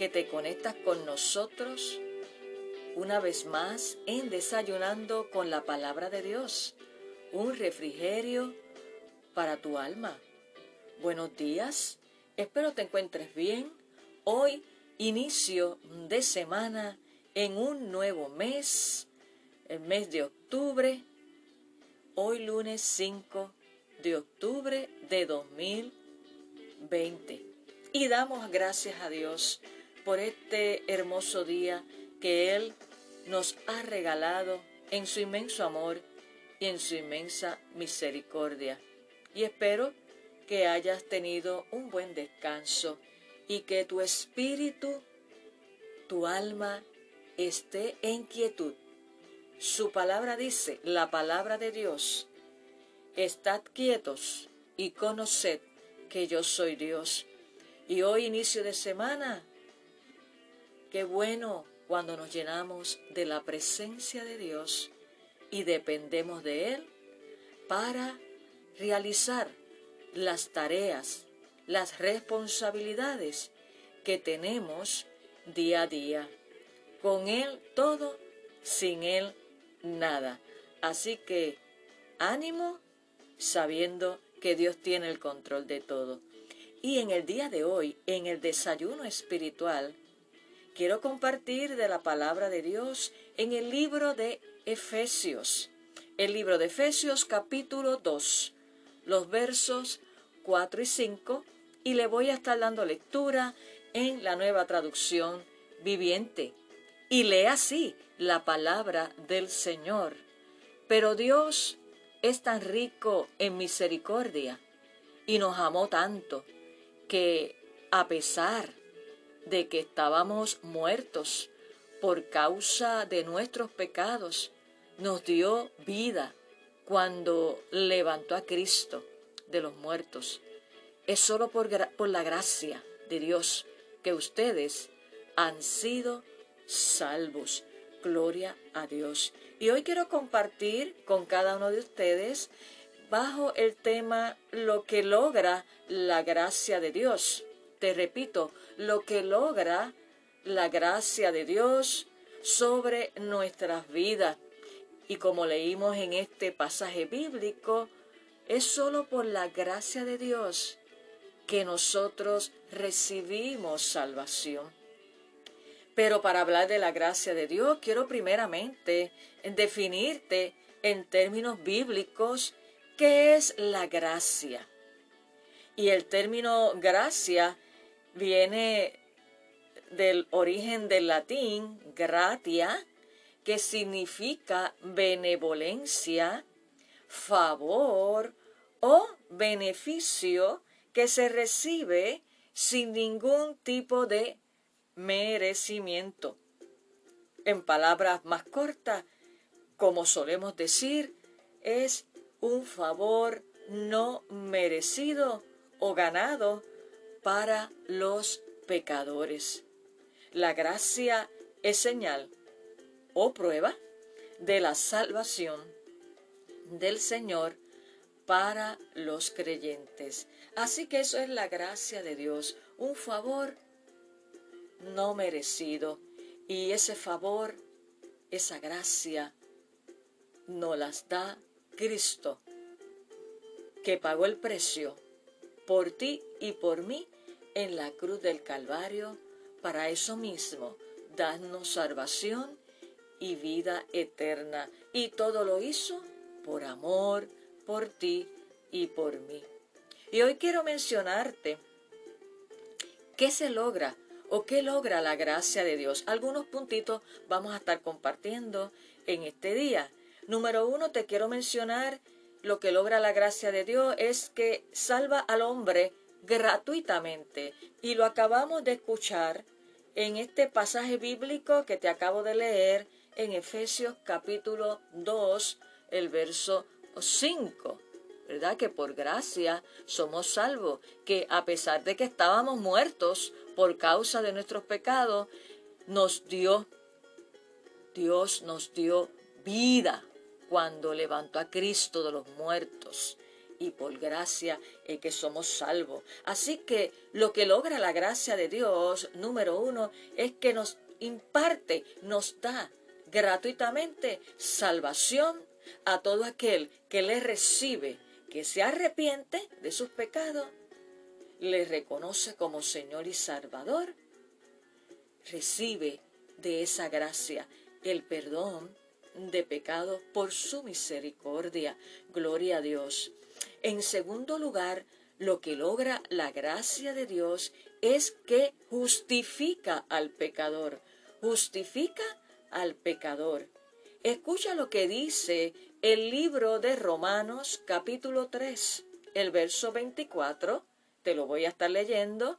que te conectas con nosotros una vez más en Desayunando con la Palabra de Dios, un refrigerio para tu alma. Buenos días, espero te encuentres bien. Hoy, inicio de semana en un nuevo mes, el mes de octubre, hoy lunes 5 de octubre de 2020. 20. Y damos gracias a Dios por este hermoso día que Él nos ha regalado en su inmenso amor y en su inmensa misericordia. Y espero que hayas tenido un buen descanso y que tu espíritu, tu alma esté en quietud. Su palabra dice, la palabra de Dios, estad quietos y conoced que yo soy Dios. Y hoy inicio de semana, qué bueno cuando nos llenamos de la presencia de Dios y dependemos de Él para realizar las tareas, las responsabilidades que tenemos día a día. Con Él todo, sin Él nada. Así que ánimo sabiendo que Dios tiene el control de todo. Y en el día de hoy, en el desayuno espiritual, quiero compartir de la palabra de Dios en el libro de Efesios. El libro de Efesios capítulo 2, los versos 4 y 5, y le voy a estar dando lectura en la nueva traducción viviente. Y lee así la palabra del Señor. Pero Dios es tan rico en misericordia y nos amó tanto que a pesar de que estábamos muertos por causa de nuestros pecados, nos dio vida cuando levantó a Cristo de los muertos. Es solo por, por la gracia de Dios que ustedes han sido salvos. Gloria a Dios. Y hoy quiero compartir con cada uno de ustedes bajo el tema lo que logra la gracia de Dios. Te repito, lo que logra la gracia de Dios sobre nuestras vidas. Y como leímos en este pasaje bíblico, es solo por la gracia de Dios que nosotros recibimos salvación. Pero para hablar de la gracia de Dios, quiero primeramente definirte en términos bíblicos qué es la gracia. Y el término gracia viene del origen del latín gratia, que significa benevolencia, favor o beneficio que se recibe sin ningún tipo de merecimiento. En palabras más cortas, como solemos decir, es un favor no merecido o ganado para los pecadores. La gracia es señal o prueba de la salvación del Señor para los creyentes. Así que eso es la gracia de Dios, un favor no merecido. Y ese favor, esa gracia, nos las da Cristo, que pagó el precio por ti y por mí en la cruz del Calvario, para eso mismo, darnos salvación y vida eterna. Y todo lo hizo por amor, por ti y por mí. Y hoy quiero mencionarte qué se logra ¿O qué logra la gracia de Dios? Algunos puntitos vamos a estar compartiendo en este día. Número uno, te quiero mencionar lo que logra la gracia de Dios es que salva al hombre gratuitamente. Y lo acabamos de escuchar en este pasaje bíblico que te acabo de leer en Efesios capítulo 2, el verso 5. ¿Verdad? Que por gracia somos salvos, que a pesar de que estábamos muertos por causa de nuestros pecados, nos dio, Dios nos dio vida cuando levantó a Cristo de los muertos y por gracia es que somos salvos. Así que lo que logra la gracia de Dios, número uno, es que nos imparte, nos da gratuitamente salvación a todo aquel que le recibe, que se arrepiente de sus pecados, le reconoce como Señor y Salvador, recibe de esa gracia el perdón de pecados por su misericordia. Gloria a Dios. En segundo lugar, lo que logra la gracia de Dios es que justifica al pecador. Justifica al pecador. Escucha lo que dice el libro de Romanos capítulo 3, el verso 24. Te lo voy a estar leyendo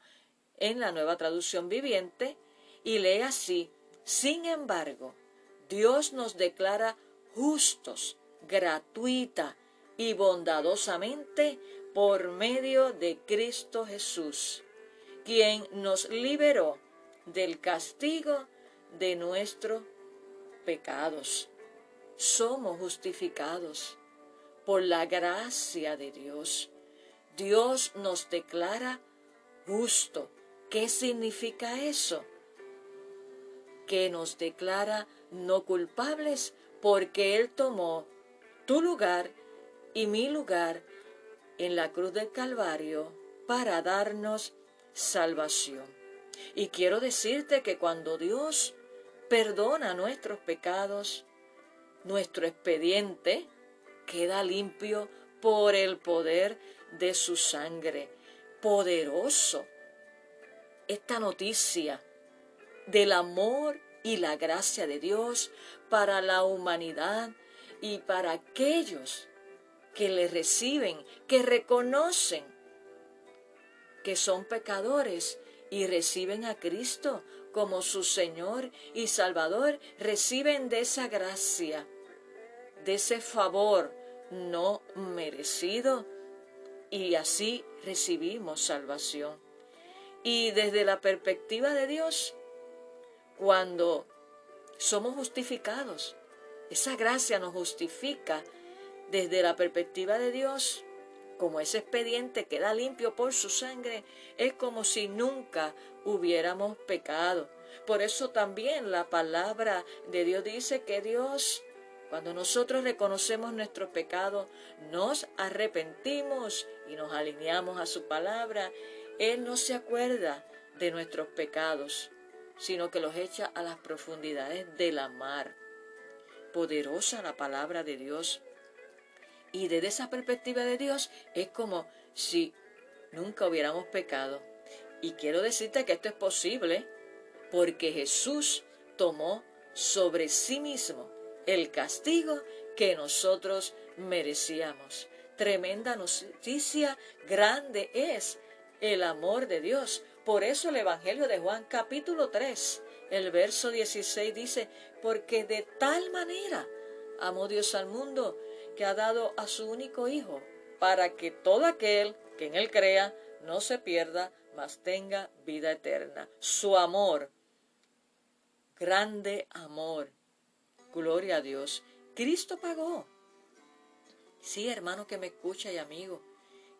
en la nueva traducción viviente y lee así. Sin embargo, Dios nos declara justos, gratuita y bondadosamente por medio de Cristo Jesús, quien nos liberó del castigo de nuestros pecados. Somos justificados por la gracia de Dios. Dios nos declara justo. ¿Qué significa eso? Que nos declara no culpables porque Él tomó tu lugar y mi lugar en la cruz del Calvario para darnos salvación. Y quiero decirte que cuando Dios perdona nuestros pecados, nuestro expediente queda limpio por el poder de su sangre. Poderoso. Esta noticia del amor y la gracia de Dios para la humanidad y para aquellos que le reciben, que reconocen que son pecadores y reciben a Cristo como su Señor y Salvador, reciben de esa gracia, de ese favor no merecido y así recibimos salvación. Y desde la perspectiva de Dios, cuando somos justificados, esa gracia nos justifica desde la perspectiva de Dios, como ese expediente queda limpio por su sangre, es como si nunca hubiéramos pecado. Por eso también la palabra de Dios dice que Dios, cuando nosotros reconocemos nuestros pecados, nos arrepentimos y nos alineamos a su palabra, Él no se acuerda de nuestros pecados, sino que los echa a las profundidades de la mar. Poderosa la palabra de Dios y desde esa perspectiva de Dios es como si nunca hubiéramos pecado. Y quiero decirte que esto es posible porque Jesús tomó sobre sí mismo el castigo que nosotros merecíamos. Tremenda noticia, grande es el amor de Dios. Por eso el Evangelio de Juan capítulo 3, el verso 16 dice, porque de tal manera amó Dios al mundo que ha dado a su único Hijo, para que todo aquel que en él crea no se pierda, mas tenga vida eterna. Su amor, grande amor, gloria a Dios. Cristo pagó. Sí, hermano que me escucha y amigo,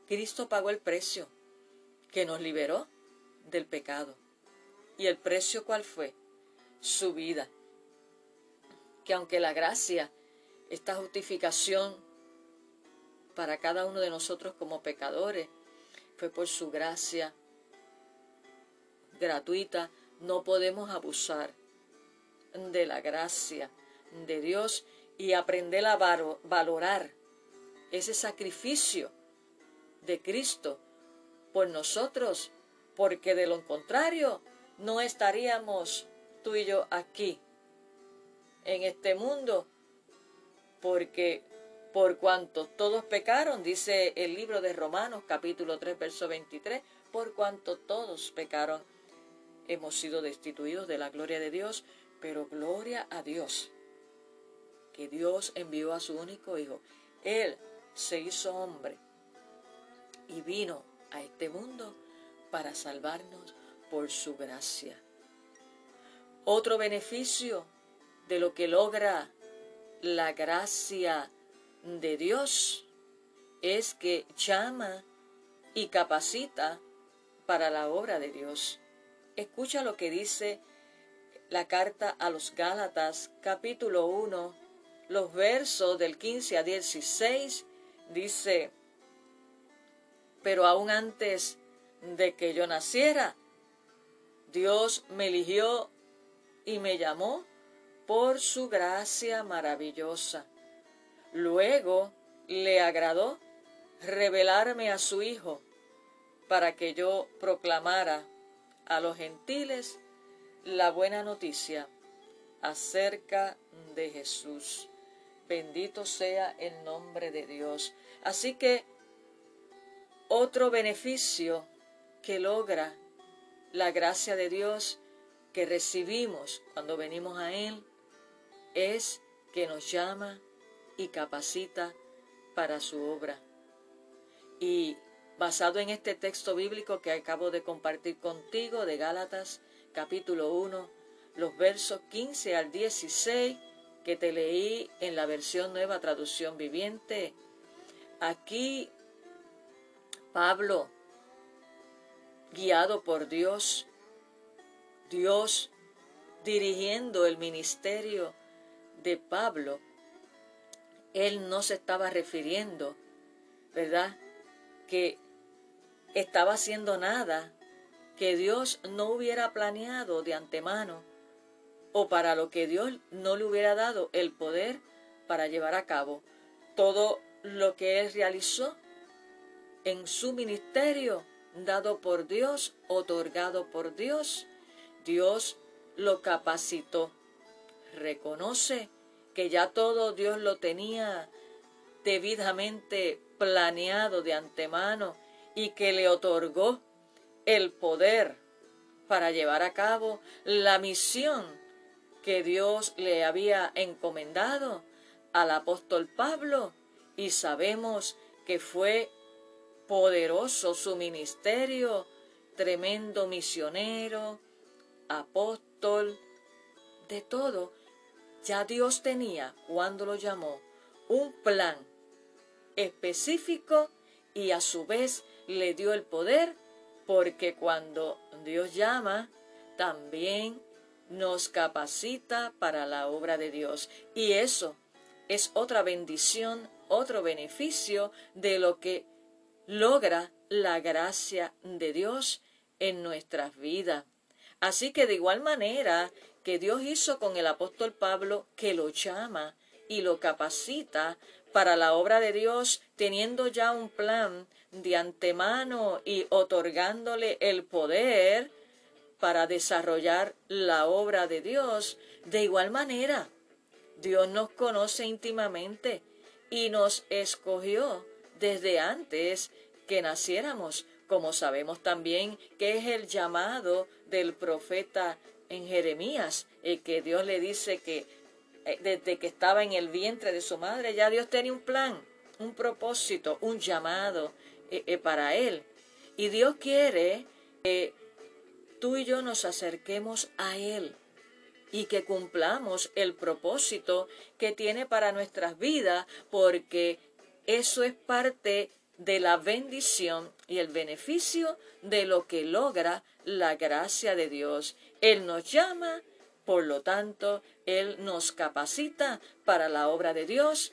Cristo pagó el precio que nos liberó del pecado. ¿Y el precio cuál fue? Su vida. Que aunque la gracia esta justificación para cada uno de nosotros como pecadores fue por su gracia gratuita. No podemos abusar de la gracia de Dios y aprender a valorar ese sacrificio de Cristo por nosotros, porque de lo contrario no estaríamos tú y yo aquí, en este mundo, porque por cuanto todos pecaron, dice el libro de Romanos capítulo 3 verso 23, por cuanto todos pecaron, hemos sido destituidos de la gloria de Dios, pero gloria a Dios, que Dios envió a su único Hijo. Él se hizo hombre y vino a este mundo para salvarnos por su gracia. Otro beneficio de lo que logra la gracia de Dios es que llama y capacita para la obra de Dios. Escucha lo que dice la carta a los Gálatas capítulo 1, los versos del 15 a 16, dice, pero aún antes de que yo naciera, Dios me eligió y me llamó por su gracia maravillosa. Luego le agradó revelarme a su Hijo para que yo proclamara a los gentiles la buena noticia acerca de Jesús. Bendito sea el nombre de Dios. Así que otro beneficio que logra la gracia de Dios que recibimos cuando venimos a Él es que nos llama y capacita para su obra. Y basado en este texto bíblico que acabo de compartir contigo de Gálatas capítulo 1, los versos 15 al 16 que te leí en la versión nueva traducción viviente, aquí Pablo, guiado por Dios, Dios dirigiendo el ministerio de Pablo, él no se estaba refiriendo, ¿verdad? Que estaba haciendo nada que Dios no hubiera planeado de antemano o para lo que Dios no le hubiera dado el poder para llevar a cabo. Todo lo que él realizó en su ministerio, dado por Dios, otorgado por Dios, Dios lo capacitó. Reconoce que ya todo Dios lo tenía debidamente planeado de antemano y que le otorgó el poder para llevar a cabo la misión que Dios le había encomendado al apóstol Pablo y sabemos que fue poderoso su ministerio, tremendo misionero, apóstol, de todo, ya Dios tenía, cuando lo llamó, un plan específico y a su vez le dio el poder porque cuando Dios llama, también nos capacita para la obra de Dios. Y eso es otra bendición, otro beneficio de lo que logra la gracia de Dios en nuestras vidas. Así que de igual manera que Dios hizo con el apóstol Pablo, que lo llama y lo capacita para la obra de Dios, teniendo ya un plan de antemano y otorgándole el poder para desarrollar la obra de Dios. De igual manera, Dios nos conoce íntimamente y nos escogió desde antes que naciéramos como sabemos también que es el llamado del profeta en Jeremías, el que Dios le dice que eh, desde que estaba en el vientre de su madre, ya Dios tenía un plan, un propósito, un llamado eh, eh, para él. Y Dios quiere que tú y yo nos acerquemos a Él y que cumplamos el propósito que tiene para nuestras vidas, porque eso es parte de la bendición y el beneficio de lo que logra la gracia de Dios. Él nos llama, por lo tanto, Él nos capacita para la obra de Dios.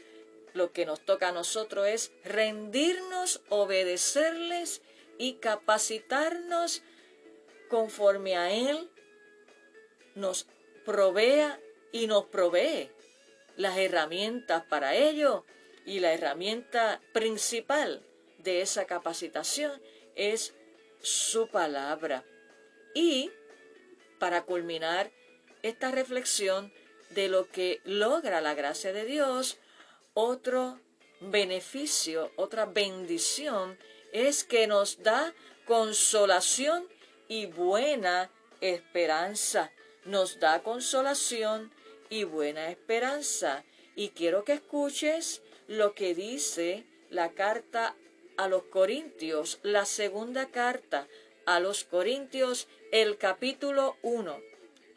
Lo que nos toca a nosotros es rendirnos, obedecerles y capacitarnos conforme a Él nos provea y nos provee las herramientas para ello. Y la herramienta principal de esa capacitación es su palabra. Y para culminar esta reflexión de lo que logra la gracia de Dios, otro beneficio, otra bendición, es que nos da consolación y buena esperanza. Nos da consolación y buena esperanza. Y quiero que escuches lo que dice la carta a los Corintios, la segunda carta a los Corintios, el capítulo 1,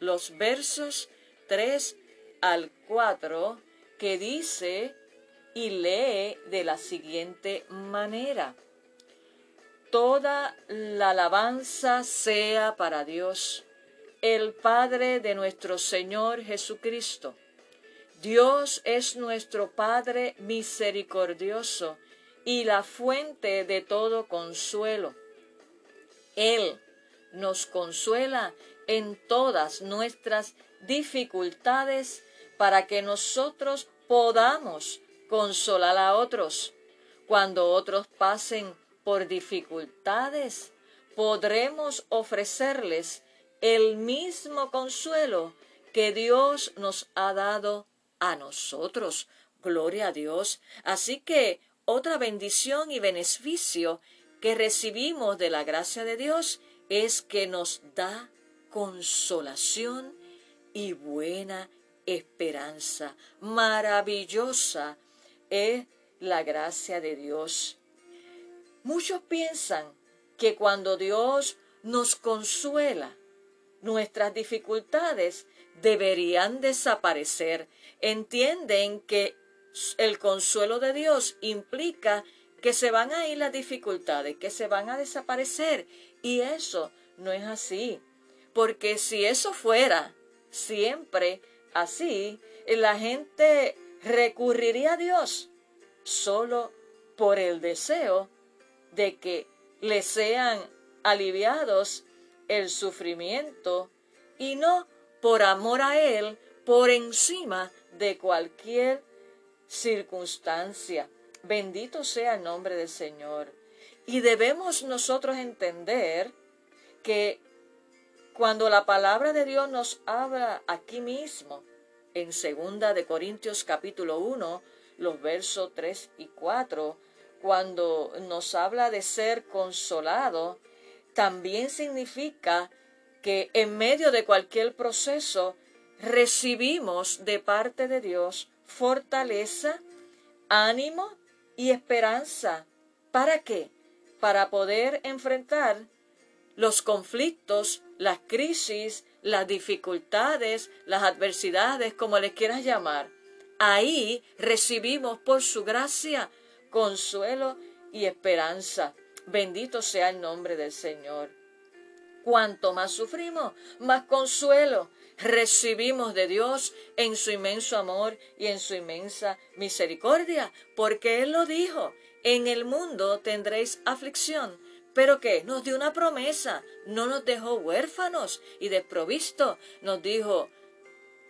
los versos 3 al 4, que dice y lee de la siguiente manera. Toda la alabanza sea para Dios, el Padre de nuestro Señor Jesucristo. Dios es nuestro Padre misericordioso y la fuente de todo consuelo. Él nos consuela en todas nuestras dificultades para que nosotros podamos consolar a otros. Cuando otros pasen por dificultades, podremos ofrecerles el mismo consuelo que Dios nos ha dado a nosotros. Gloria a Dios. Así que otra bendición y beneficio que recibimos de la gracia de Dios es que nos da consolación y buena esperanza. Maravillosa es la gracia de Dios. Muchos piensan que cuando Dios nos consuela, nuestras dificultades deberían desaparecer. Entienden que el consuelo de Dios implica que se van a ir las dificultades, que se van a desaparecer. Y eso no es así. Porque si eso fuera siempre así, la gente recurriría a Dios solo por el deseo de que le sean aliviados el sufrimiento y no por amor a Él por encima de cualquier circunstancia. Bendito sea el nombre del Señor. Y debemos nosotros entender que cuando la palabra de Dios nos habla aquí mismo, en segunda de Corintios capítulo 1, los versos 3 y 4, cuando nos habla de ser consolado, también significa que en medio de cualquier proceso recibimos de parte de Dios fortaleza, ánimo y esperanza. ¿Para qué? Para poder enfrentar los conflictos, las crisis, las dificultades, las adversidades, como les quieras llamar. Ahí recibimos por su gracia consuelo y esperanza. Bendito sea el nombre del Señor. Cuanto más sufrimos, más consuelo recibimos de Dios en su inmenso amor y en su inmensa misericordia, porque Él lo dijo, en el mundo tendréis aflicción, pero que nos dio una promesa, no nos dejó huérfanos y desprovistos, nos dijo,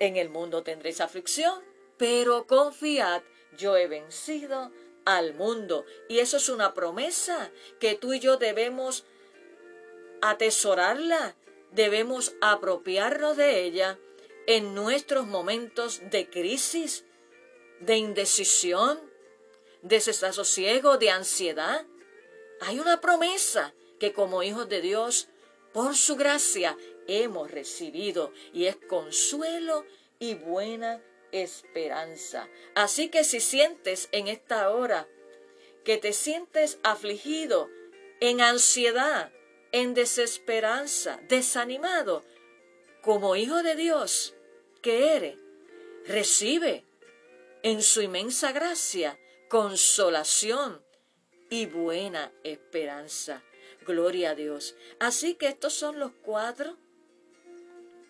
en el mundo tendréis aflicción, pero confiad, yo he vencido al mundo. Y eso es una promesa que tú y yo debemos atesorarla, debemos apropiarnos de ella en nuestros momentos de crisis, de indecisión, de desasosiego, de ansiedad. Hay una promesa que como hijos de Dios, por su gracia, hemos recibido y es consuelo y buena esperanza. Así que si sientes en esta hora que te sientes afligido, en ansiedad, en desesperanza, desanimado, como hijo de Dios que eres, recibe en su inmensa gracia consolación y buena esperanza. Gloria a Dios. Así que estos son los cuatro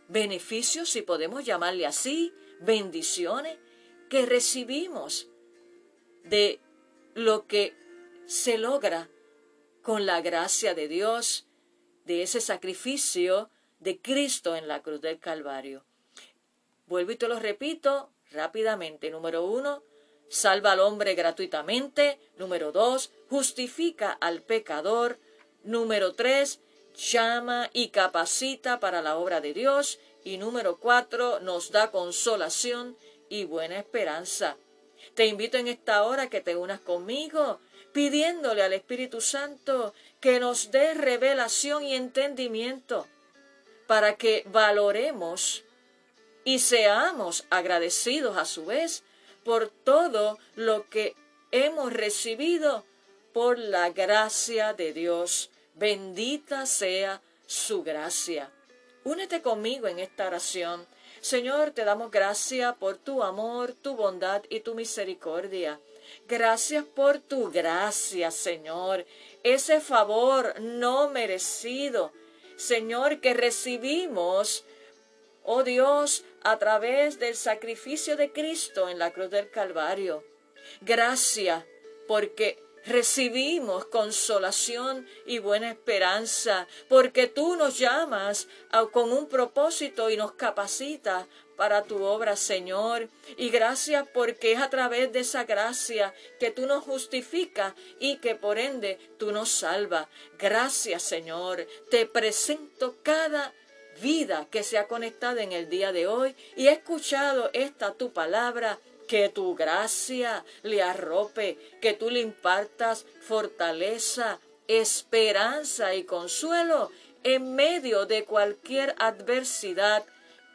beneficios, si podemos llamarle así, bendiciones que recibimos de lo que se logra con la gracia de Dios, de ese sacrificio de Cristo en la cruz del Calvario. Vuelvo y te lo repito rápidamente. Número uno, salva al hombre gratuitamente. Número dos, justifica al pecador. Número tres, llama y capacita para la obra de Dios. Y número cuatro, nos da consolación y buena esperanza. Te invito en esta hora que te unas conmigo, pidiéndole al Espíritu Santo que nos dé revelación y entendimiento para que valoremos y seamos agradecidos a su vez por todo lo que hemos recibido por la gracia de Dios. Bendita sea su gracia. Únete conmigo en esta oración. Señor, te damos gracias por tu amor, tu bondad y tu misericordia. Gracias por tu gracia, Señor, ese favor no merecido, Señor, que recibimos, oh Dios, a través del sacrificio de Cristo en la cruz del Calvario. Gracias porque recibimos consolación y buena esperanza, porque tú nos llamas con un propósito y nos capacitas para tu obra, Señor. Y gracias porque es a través de esa gracia que tú nos justificas y que por ende tú nos salvas. Gracias, Señor. Te presento cada vida que se ha conectado en el día de hoy y he escuchado esta tu palabra que tu gracia le arrope, que tú le impartas fortaleza, esperanza y consuelo en medio de cualquier adversidad,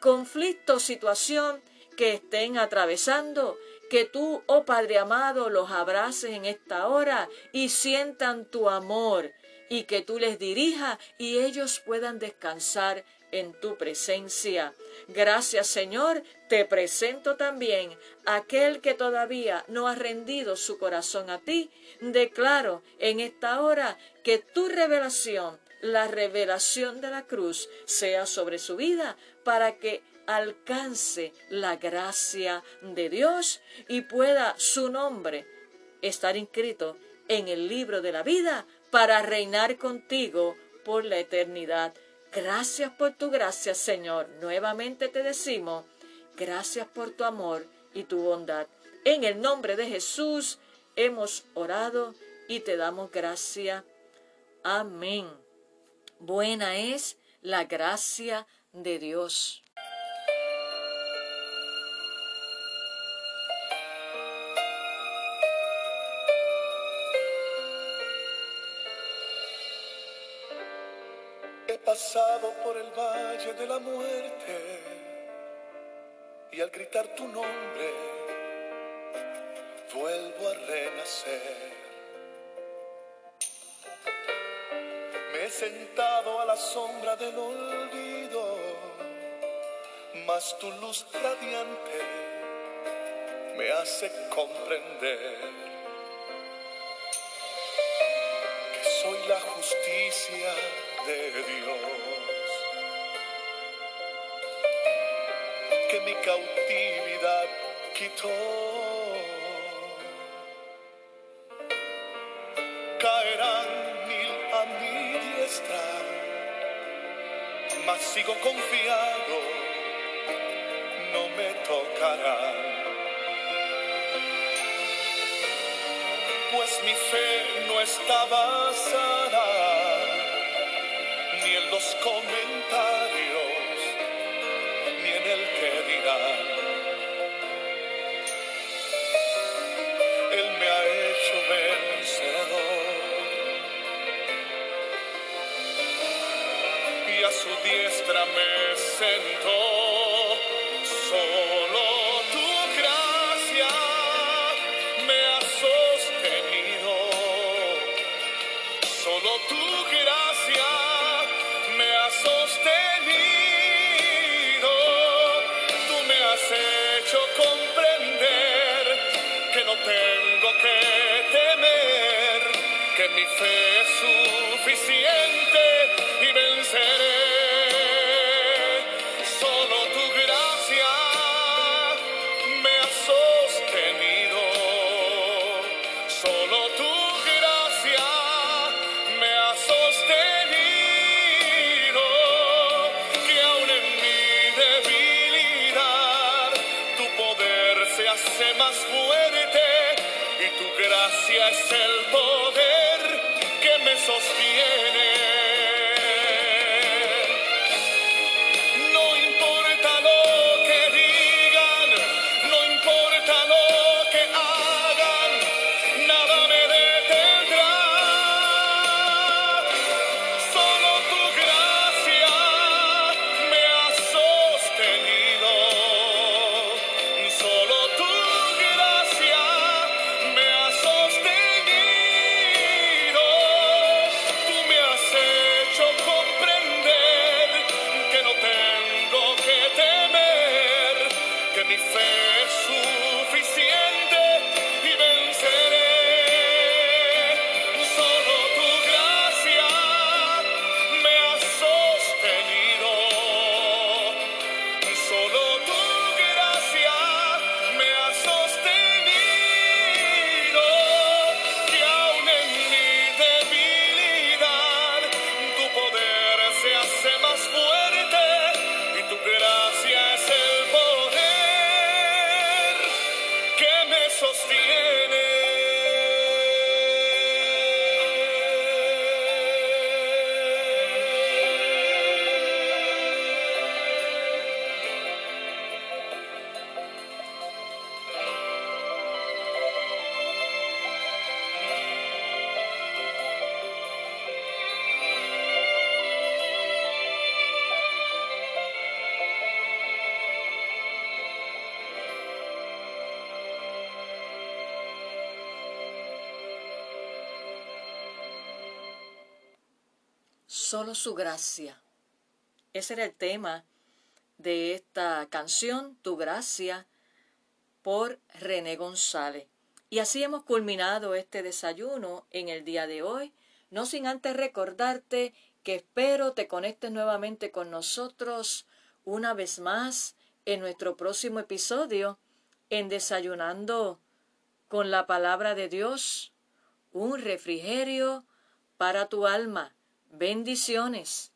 conflicto, situación que estén atravesando, que tú, oh Padre amado, los abraces en esta hora y sientan tu amor y que tú les dirijas y ellos puedan descansar en tu presencia. Gracias Señor, te presento también aquel que todavía no ha rendido su corazón a ti. Declaro en esta hora que tu revelación, la revelación de la cruz, sea sobre su vida para que alcance la gracia de Dios y pueda su nombre estar inscrito en el libro de la vida para reinar contigo por la eternidad. Gracias por tu gracia, Señor. Nuevamente te decimos, gracias por tu amor y tu bondad. En el nombre de Jesús hemos orado y te damos gracia. Amén. Buena es la gracia de Dios. pasado por el valle de la muerte y al gritar tu nombre vuelvo a renacer. He sentado a la sombra del olvido, mas tu luz radiante me hace comprender que soy la justicia de Dios. Que mi cautividad quitó. Sigo confiado, no me tocarán. Pues mi fe no está basada los comentarios ni en el que dirán. Mi fe es suficiente y venceré. Gracia es el poder que me sostiene. me fail. Solo su gracia. Ese era el tema de esta canción, Tu Gracia, por René González. Y así hemos culminado este desayuno en el día de hoy, no sin antes recordarte que espero te conectes nuevamente con nosotros una vez más en nuestro próximo episodio en Desayunando con la palabra de Dios, un refrigerio para tu alma. Bendiciones.